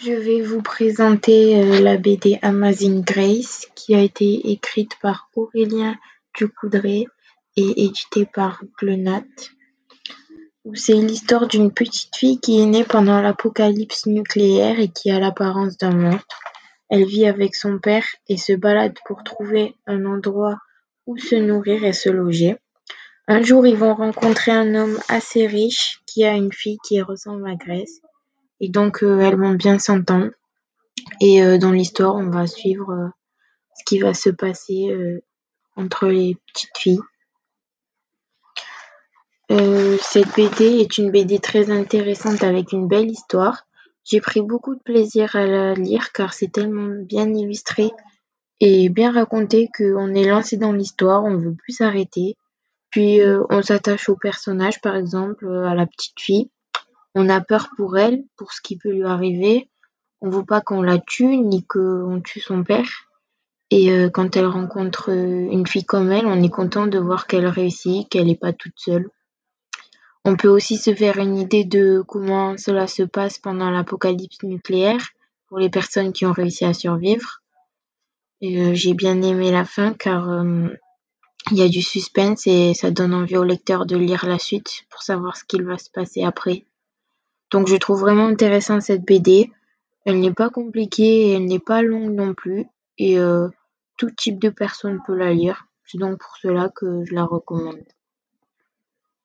Je vais vous présenter euh, la BD Amazing Grace qui a été écrite par Aurélien Ducoudray et éditée par Glenat. C'est l'histoire d'une petite fille qui est née pendant l'apocalypse nucléaire et qui a l'apparence d'un monstre. Elle vit avec son père et se balade pour trouver un endroit où se nourrir et se loger. Un jour, ils vont rencontrer un homme assez riche qui a une fille qui ressemble à Grace. Et donc, euh, elles vont bien s'entendre. Et euh, dans l'histoire, on va suivre euh, ce qui va se passer entre les petites filles. cette BD est une BD très intéressante avec une belle histoire. J'ai pris beaucoup de plaisir à la lire car c'est tellement bien illustré et bien raconté qu'on est lancé dans l'histoire, on ne veut plus s'arrêter. Puis on s'attache au personnage, par exemple à la petite fille. On a peur pour elle, pour ce qui peut lui arriver. On veut pas qu'on la tue, ni qu'on tue son père. Et euh, quand elle rencontre euh, une fille comme elle, on est content de voir qu'elle réussit, qu'elle n'est pas toute seule. On peut aussi se faire une idée de comment cela se passe pendant l'apocalypse nucléaire pour les personnes qui ont réussi à survivre. Euh, j'ai bien aimé la fin car il y a du suspense et ça donne envie au lecteur de lire la suite pour savoir ce qu'il va se passer après. Donc je trouve vraiment intéressant cette BD. Elle n'est pas compliquée et elle n'est pas longue non plus. Et euh, tout type de personne peut la lire. C'est donc pour cela que je la recommande.